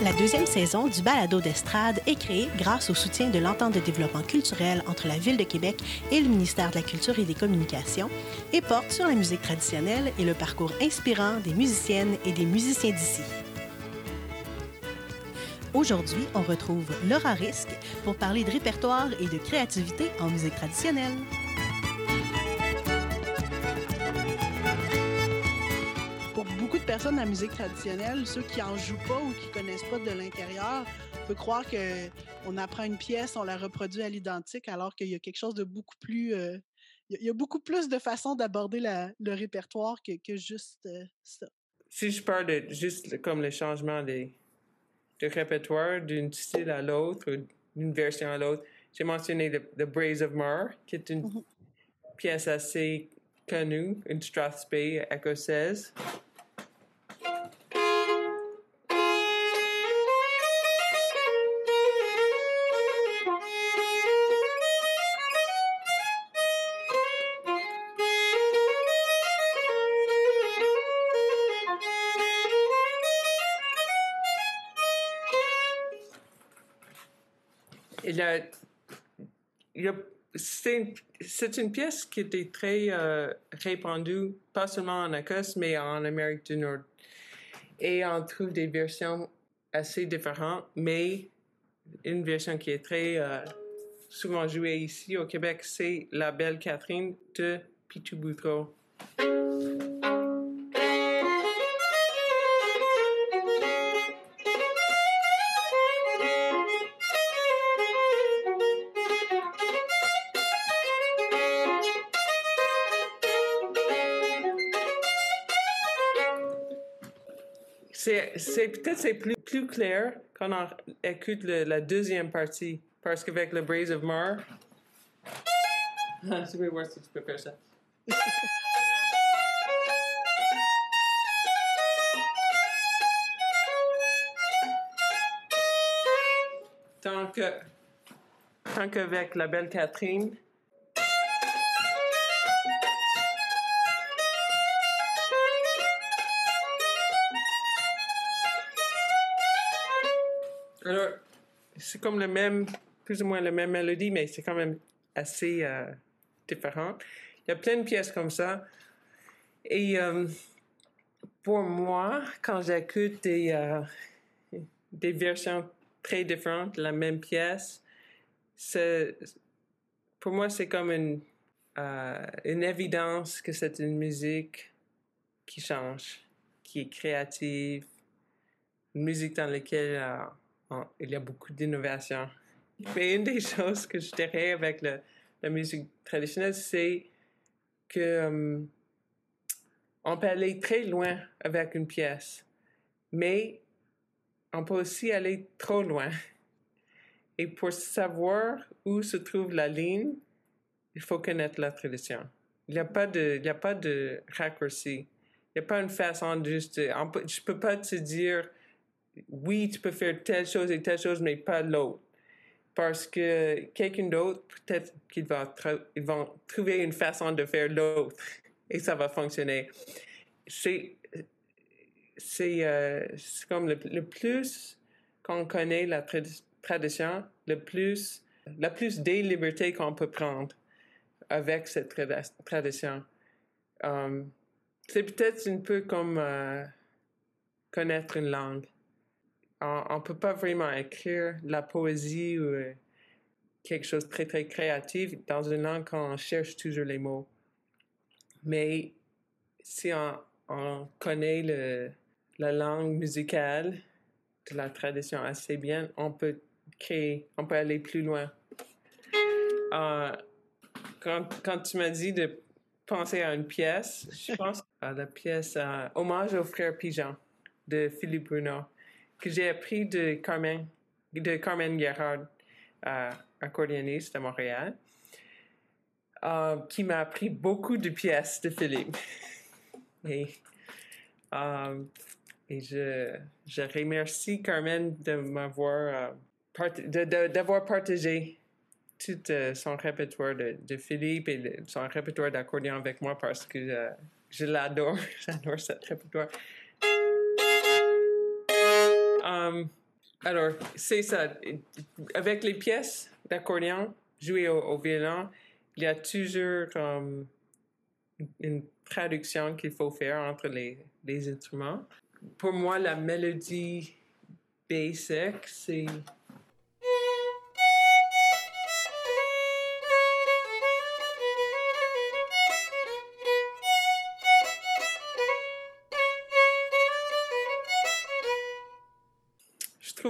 La deuxième saison du balado d'estrade est créée grâce au soutien de l'entente de développement culturel entre la Ville de Québec et le ministère de la Culture et des Communications et porte sur la musique traditionnelle et le parcours inspirant des musiciennes et des musiciens d'ici. Aujourd'hui, on retrouve Laura Risque pour parler de répertoire et de créativité en musique traditionnelle. Beaucoup de la musique traditionnelle, ceux qui en jouent pas ou qui connaissent pas de l'intérieur, peut croire que on apprend une pièce, on la reproduit à l'identique, alors qu'il y a quelque chose de beaucoup plus euh, il y a beaucoup plus de façons d'aborder le répertoire que, que juste euh, ça. Si je parle de juste comme le changement des, de répertoire d'un style à l'autre, d'une version à l'autre, j'ai mentionné The, Braves of Mar, qui est une mm-hmm. pièce assez connue, une Strathspey écossaise. C'est une pièce qui était très euh, répandue, pas seulement en Écosse, mais en Amérique du Nord. Et on trouve des versions assez différentes, mais une version qui est très euh, souvent jouée ici au Québec, c'est La Belle Catherine de Pitou Boutreau. C'est peut-être c'est plus, plus clair quand on écoute la deuxième partie. Parce qu'avec le Braze of Mar. je vais voir si tu peux faire ça. que tant qu'avec la belle Catherine Alors, c'est comme le même, plus ou moins la même mélodie, mais c'est quand même assez euh, différent. Il y a plein de pièces comme ça. Et euh, pour moi, quand j'écoute des, euh, des versions très différentes de la même pièce, pour moi, c'est comme une, une évidence que c'est une musique qui change, qui est créative, une musique dans laquelle il y a beaucoup d'innovation. Mais une des choses que je dirais avec la musique traditionnelle, c'est que euh, on peut aller très loin avec une pièce, mais on peut aussi aller trop loin. Et pour savoir où se trouve la ligne, il faut connaître la tradition. Il n'y a pas de, il y a pas de raccourci. Il n'y a pas une façon de juste, je ne peux pas te dire, oui, tu peux faire telle chose et telle chose, mais pas l'autre. Parce que quelqu'un d'autre, peut-être qu'il va vont trouver une façon de faire l'autre et ça va fonctionner. C'est c'est euh, comme le, plus qu'on connaît la tradition, le plus la plus des libertés qu'on peut prendre avec cette tradition. Um, c'est peut-être un peu comme euh, connaître une langue on ne peut pas vraiment écrire la poésie ou euh, quelque chose de très, très créatif dans une langue quand on cherche toujours les mots. Mais si on, connaît le, la langue musicale de la tradition assez bien, on peut créer, on peut aller plus loin. Euh, quand, tu m'as dit de penser à une pièce, je pense à la pièce euh, Hommage au frère Pigeon de Philippe Bruno que j'ai appris de Carmen, de Carmen Gerhard. euh, accordéoniste à Montréal, euh, qui m'a appris beaucoup de pièces de Philippe. et, euh, et je, je remercie Carmen de m'avoir d'avoir partagé tout son répertoire de, Philippe et son répertoire d'accordéon avec moi parce que je l'adore. J'adore ce répertoire. Um, alors, c'est ça. Avec les pièces d'accordéon jouées au, violon, il y a toujours um, une traduction qu'il faut faire entre les, les instruments. Pour moi, la mélodie basic, c'est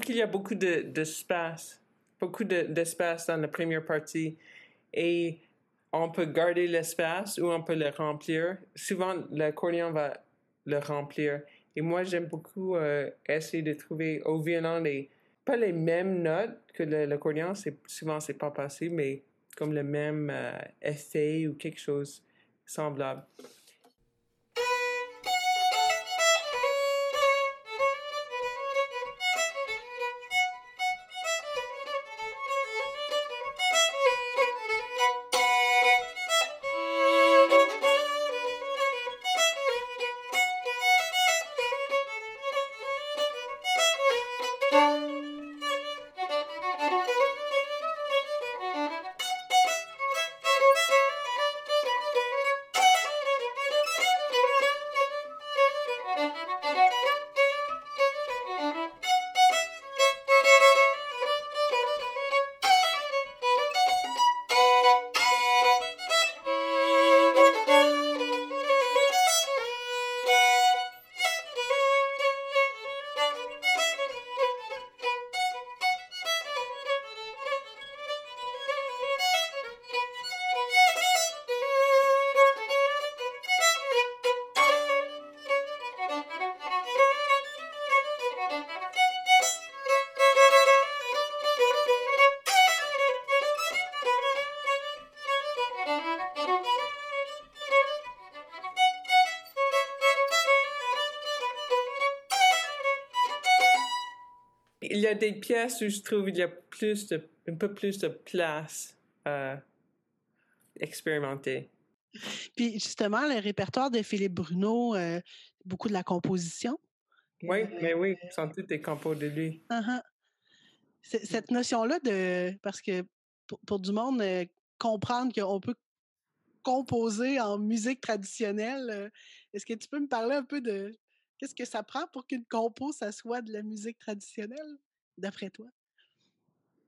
qu'il y a beaucoup d'espace, beaucoup d'espace dans la première partie et on peut garder l'espace ou on peut le remplir. Souvent, l'accordéon va le remplir. Et moi, j'aime beaucoup euh, essayer de trouver au violon les, pas les mêmes notes que l'accordéon, souvent c'est pas possible, mais comme le même euh, effet ou quelque chose semblable. A des pièces où je trouve qu'il y a plus de, un peu plus de place à expérimenter. Puis justement, le répertoire de Philippe Bruno, euh, beaucoup de la composition. Oui, euh, mais oui, sont toutes des compos de lui. Uh-huh. Cette notion-là de. Parce que pour, du monde, euh, comprendre qu'on peut composer en musique traditionnelle, est-ce que tu peux me parler un peu de Qu'est-ce que ça prend pour qu'une compo, ça soit de la musique traditionnelle, d'après toi?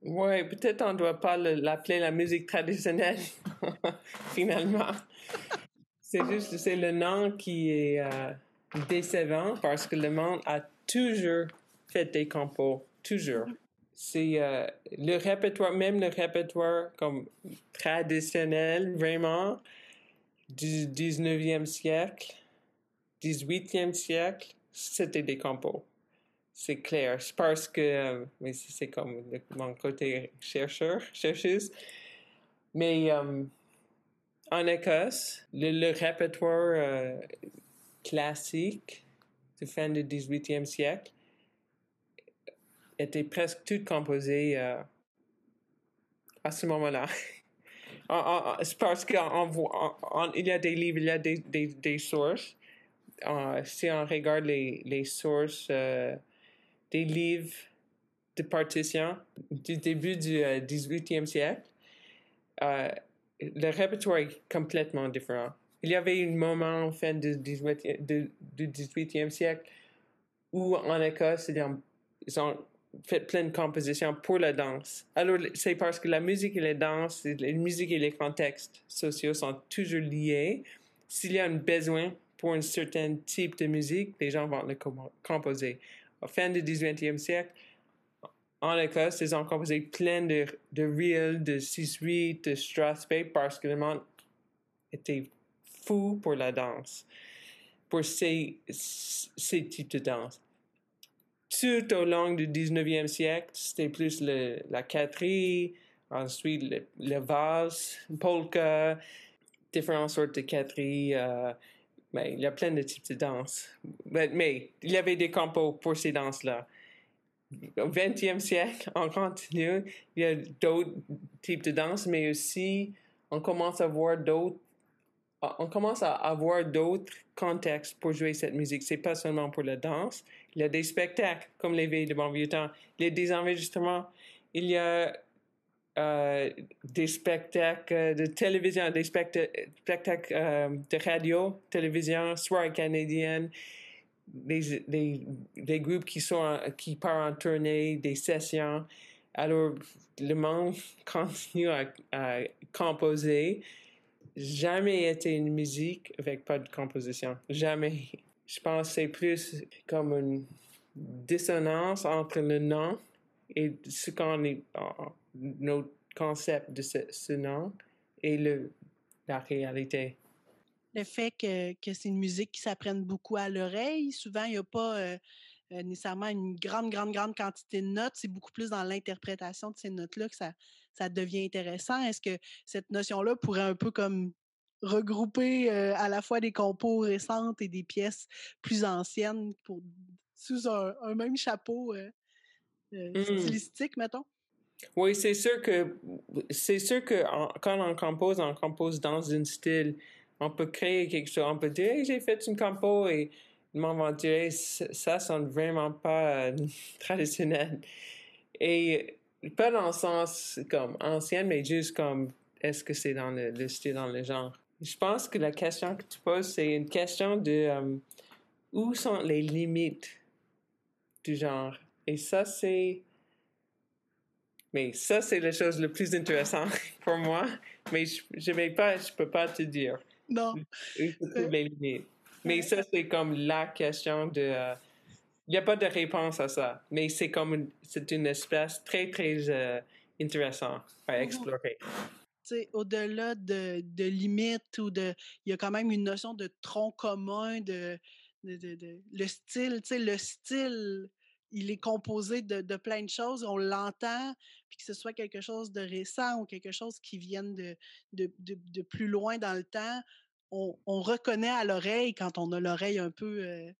Oui, peut-être on ne doit pas l'appeler la musique traditionnelle, finalement. c'est juste, c'est le nom qui est euh, décevant parce que le monde a toujours fait des compos, toujours. C'est euh, le répertoire, même le répertoire comme traditionnel, vraiment, du 19e siècle 18e siècle, c'était des compos. C'est clair. Je pense que, euh, mais c'est comme mon côté chercheur, chercheuse. Mais euh, en Écosse, le, répertoire euh, classique de fin du 18e siècle était presque tout composé à ce moment-là. C'est parce qu'il y a des livres, il y a des, des, des sources si on regarde les, les sources des livres de partition du début du 18e euh, siècle, euh, le répertoire est complètement différent. Il y avait un moment en fin du 18e, du, 18e siècle où en Écosse, ils ont, fait plein de compositions pour la danse. Alors, c'est parce que la musique et la danse, la musique et les contextes sociaux sont toujours liés. S'il y a un besoin pour un certain type de musique, les gens vont le composer. Fin du 18e siècle, en Écosse, ils ont composé plein de, de reels, de 6-8, de Strasbourg parce que le monde était fou pour la danse, pour ces, types de danse. tout au long du 19e siècle, c'était plus la catterie, ensuite le, le valse, polka, différentes sortes de catterie. Euh, mais il y a plein de types de danses. Mais, mais il y avait des compos pour ces danses-là. Au 20e siècle, on continue. Il y a d'autres types de danses, mais aussi on commence à voir d'autres on commence à avoir d'autres contextes pour jouer cette musique. C'est pas seulement pour la danse. Il y a des spectacles, comme les veilles de bon vieux temps. Il y a des enregistrements. Il y a euh, des spectacles de télévision, des spectacles euh, de radio, télévision, soirée canadienne, des, des, groupes qui, sont qui partent en tournée, des sessions. Alors, le monde continue à, à composer. Jamais été une musique avec pas de composition. Jamais. Je pense que c'est plus comme une dissonance entre le nom et ce qu'on est, notre concept de ce, nom et le, la réalité. Le fait que, que c'est une musique qui s'apprenne beaucoup à l'oreille, souvent il n'y a pas euh, euh, nécessairement une grande, grande, grande quantité de notes, c'est beaucoup plus dans l'interprétation de ces notes-là que ça, ça devient intéressant. Est-ce que cette notion-là pourrait un peu comme regrouper euh, à la fois des compos récentes et des pièces plus anciennes pour, sous un, même chapeau mmh. stylistique, mettons? Oui, c'est sûr que c'est sûr que quand on compose, on compose dans un style. On peut créer quelque chose. On peut dire, hey, j'ai fait une compo et dire, ça sonne vraiment pas euh, traditionnel. Et pas dans le sens comme ancien, mais juste comme est-ce que c'est dans le, style, dans le genre? Je pense que la question que tu poses, c'est une question de euh, où sont les limites du genre? Et ça, c'est mais ça, c'est la chose la plus intéressante pour moi. Mais je ne pas, je peux pas te dire. Non. Mais ça, c'est comme la question de. Euh, il n'y a pas de réponse à ça. Mais c'est comme une, c'est une espèce très, très euh, intéressante à mm-hmm. explorer. Au-delà de, de limites ou de. Il y a quand même une notion de tronc commun, de, de, de le style. Le style il est composé de, plein de choses, on l'entend, puis que ce soit quelque chose de récent ou quelque chose qui vienne de, de, plus loin dans le temps, on, reconnaît à l'oreille, quand on a l'oreille un peu euh,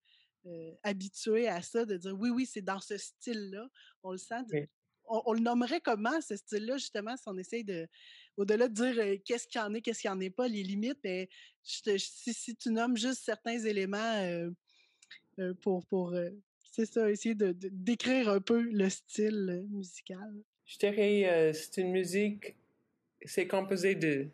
euh, habituée à ça, de dire oui, oui, c'est dans ce style-là. On le sent. On, le nommerait comment, ce style-là, justement, si on essaye de, au-delà de dire euh, qu'est-ce qu'il y en est, qu'est-ce qu'il n'y en est pas, les limites, mais ben, si, si, tu nommes juste certains éléments pour, pour, c'est ça, essayer de, décrire un peu le style euh, musical. Je dirais, euh, c'est une musique, c'est composé de,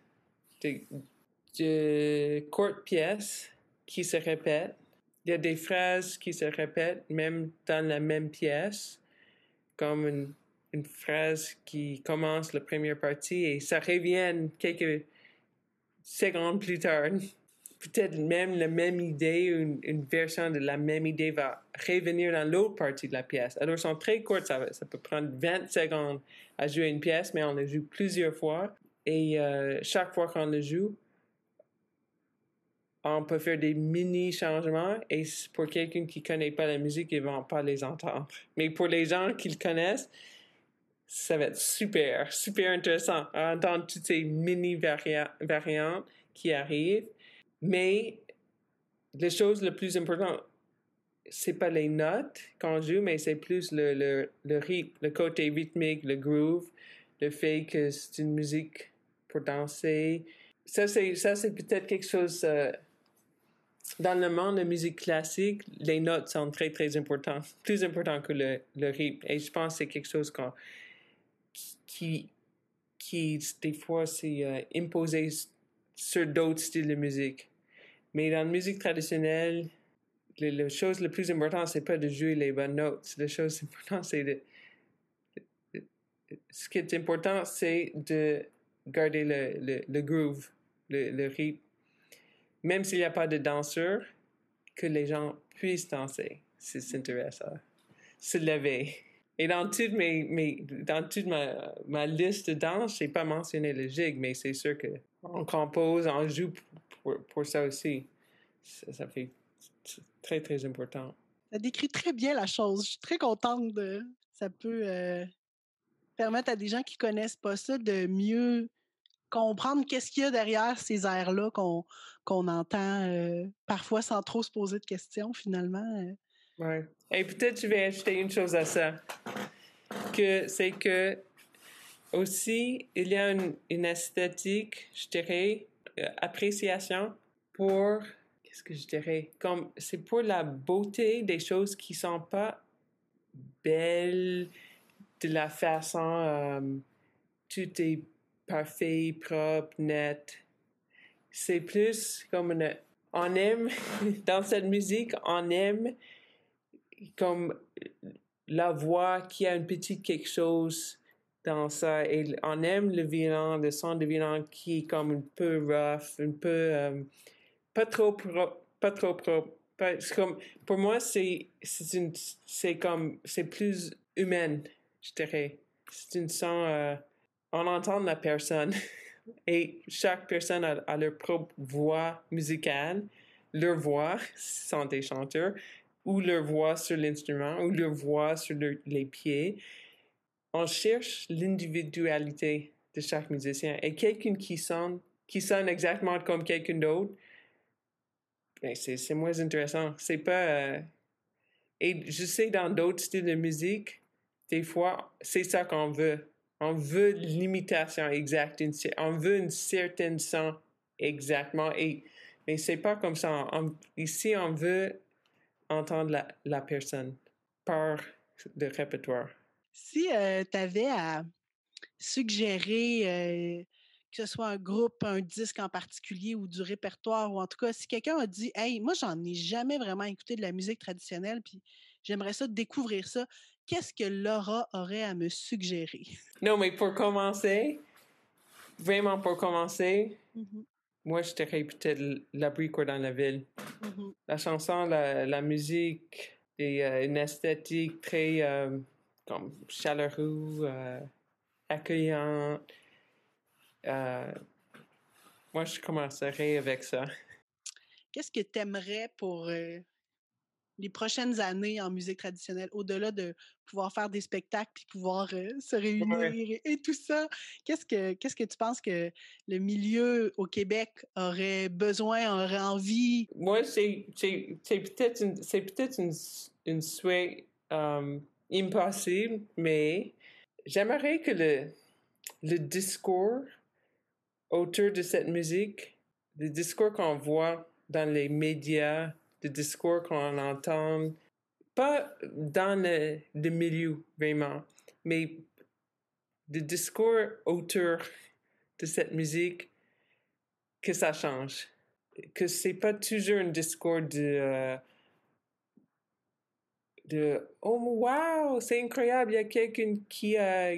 de, courtes pièces qui se répètent. Il y a des phrases qui se répètent même dans la même pièce, comme une, une phrase qui commence la première partie et ça revient quelques secondes plus tard peut-être même la même idée, une, une, version de la même idée va revenir dans l'autre partie de la pièce. Alors, elles sont très courtes, ça, peut prendre 20 secondes à jouer une pièce, mais on la joue plusieurs fois. Et euh, chaque fois qu'on le joue, on peut faire des mini changements et pour quelqu'un qui connaît pas la musique, ils vont pas les entendre. Mais pour les gens qui le connaissent, ça va être super, super intéressant à entendre toutes ces mini variantes qui arrivent mais les choses les plus importantes, c'est pas les notes qu'on joue, mais c'est plus le, le, le rythme, le côté rythmique, le groove, le fait que c'est une musique pour danser. Ça, c'est, ça, c'est peut-être quelque chose. Euh, dans le monde de musique classique, les notes sont très, très importantes, plus importantes que le, le rythme. Et je pense que c'est quelque chose qui, qui, des fois, c'est euh, imposé sur d'autres styles de musique. Mais dans la musique traditionnelle, la chose la plus importante, c'est pas de jouer les bonnes notes. La chose importante, c'est de. Ce qui est important, c'est de garder le, le, groove, le, rythme. Même s'il n'y a pas de danseur, que les gens puissent danser. C'est intéressant. Se lever. Et dans toute, mes, mes, dans toute ma, ma liste de danse, je n'ai pas mentionné le jig, mais c'est sûr qu'on compose, on joue pour, pour ça aussi. Ça, fait très, très important. Ça décrit très bien la chose. Je suis très contente de. Ça peut euh, permettre à des gens qui connaissent pas ça de mieux comprendre qu'est-ce qu'il y a derrière ces airs-là qu'on entend euh, parfois sans trop se poser de questions, finalement. euh. Ouais. Et peut-être je vais ajouter une chose à ça. Que c'est que aussi, il y a une, une esthétique, je dirais, euh, appréciation pour, qu'est-ce que je dirais, comme, c'est pour la beauté des choses qui sont pas belles de la façon, euh, tout est parfait, propre, net. C'est plus comme une, on aime, dans cette musique, on aime comme la voix qui a un petit quelque chose dans ça. Et on aime le violon, le son de violon qui est comme un peu rough, un peu euh, pas trop propre, pas trop propre. Comme, pour moi, c'est une c'est comme c'est plus humaine, je dirais. C'est une son euh, on entend la personne et chaque personne a, a leur propre voix musicale, leur voix sont des chanteurs ou leur voix sur l'instrument ou leur voix sur le- les pieds. On cherche l'individualité de chaque musicien et quelqu'un qui sonne qui sonne exactement comme quelqu'un d'autre. ben, c'est moins intéressant. C'est pas euh, et je sais dans d'autres styles de musique, des fois, c'est ça qu'on veut. On veut l'imitation exacte. on veut une certaine son exactement. Et, mais c'est pas comme ça. Ici, on veut entendre la, la personne par le répertoire. Si tu avais à suggérer euh, que ce soit un groupe, un disque en particulier ou du répertoire, ou en tout cas, si quelqu'un a dit Hey, moi, j'en ai jamais vraiment écouté de la musique traditionnelle, puis j'aimerais ça découvrir ça, qu'est-ce que Laura aurait à me suggérer? Non, mais pour commencer, vraiment pour commencer, Mhm, moi, je dirais peut-être l'abricot dans la ville. mhm. la chanson, la, la musique et euh, une esthétique très euh, comme chaleureux, euh, accueillante. Euh, moi, je commencerai avec ça. Qu'est-ce que tu aimerais pour euh, les prochaines années en musique traditionnelle, au-delà de pouvoir faire des spectacles puis pouvoir euh, se réunir et, et tout ça? Qu'est-ce que qu'est-ce que tu penses que le milieu au Québec aurait besoin, aurait envie? Moi, c'est peut-être une, c'est peut-être une, une souhait impossible, mais j'aimerais que le, discours autour de cette musique, le discours qu'on voit dans les médias, le discours qu'on entend, pas dans le, le milieu vraiment, mais le discours autour de cette musique, que ça change. Que c'est pas toujours un discours de euh, de oh wow c'est incroyable il y a quelqu'un qui a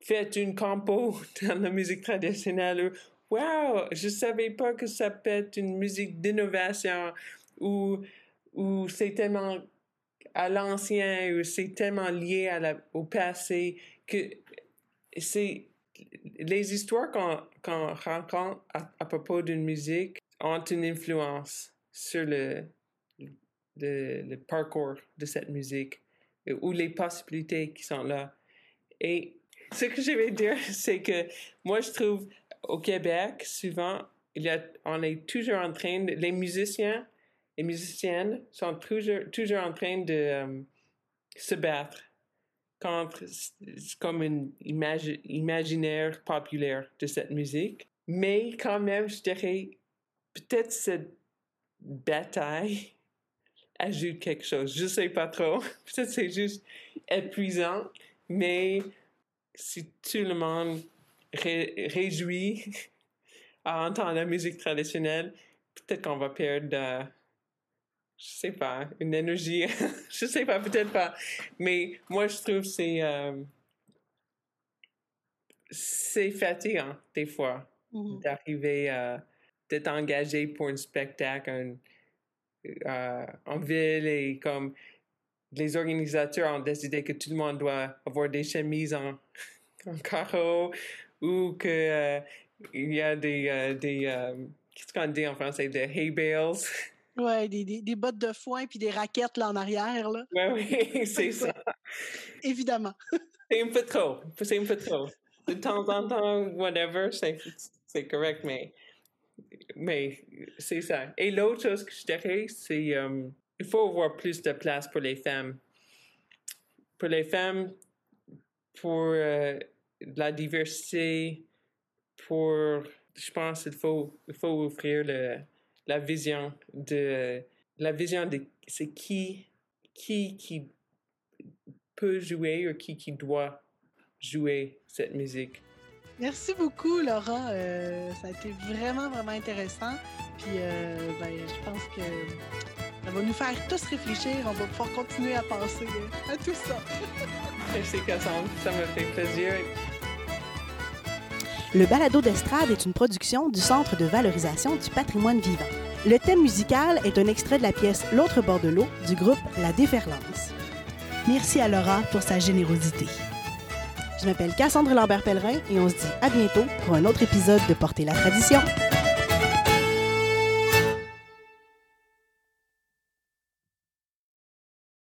fait une compo dans la musique traditionnelle. Wow je savais pas que ça peut être une musique d'innovation ou ou c'est tellement à l'ancien ou c'est tellement lié à la, au passé que c'est les histoires qu'on qu'on rencontre à propos d'une musique ont une influence sur le, le, parcours de cette musique euh, ou les possibilités qui sont là. Et ce que je vais dire, c'est que moi, je trouve au Québec, souvent, il y a, on est toujours en train, les musiciens et musiciennes sont toujours, toujours en train de euh, se battre contre comme une imagi- imaginaire populaire de cette musique. Mais quand même, je dirais, peut-être cette bataille ajoute quelque chose. Je sais pas trop. Peut-être c'est juste épuisant, mais si tout le monde ré- réjouit à entendre la musique traditionnelle, peut-être qu'on va perdre, euh, je sais pas, une énergie. je sais pas, peut-être pas. Mais moi, je trouve que c'est euh, c'est fatigant des fois Mhm. d'arriver à d'être engagé pour un spectacle un- euh, en ville et comme les organisateurs ont décidé que tout le monde doit avoir des chemises en, en carreau ou que euh, il y a des, euh, des euh, qu'est-ce qu'on dit en français? Des hay bales Ouais, des, des, des, bottes de foin puis des raquettes là en arrière. Là. Ouais, oui, c'est ça. Évidemment. c'est un peu trop. C'est un peu trop. De temps en temps, whatever, c'est correct, mais, mais c'est ça. Et l'autre chose que je dirais, c'est il faut avoir plus de place pour les femmes. Pour les femmes, pour uh, la diversité, pour, je pense qu'il faut, il faut offrir le, la vision de, la vision de c'est qui, qui, qui peut jouer ou qui, qui doit jouer cette musique. Merci beaucoup, Laura. Euh, ça a été vraiment, vraiment intéressant. Puis, euh, ben, je pense que ça va nous faire tous réfléchir. On va pouvoir continuer à penser à tout ça. Merci, Cassandre. Ça me fait plaisir. Le balado d'estrade est une production du Centre de valorisation du patrimoine vivant. Le thème musical est un extrait de la pièce L'autre bord de l'eau du groupe La Déferlance. Merci à Laura pour sa générosité. Je m'appelle Cassandre Lambert-Pellerin et on se dit à bientôt pour un autre épisode de Porter la tradition.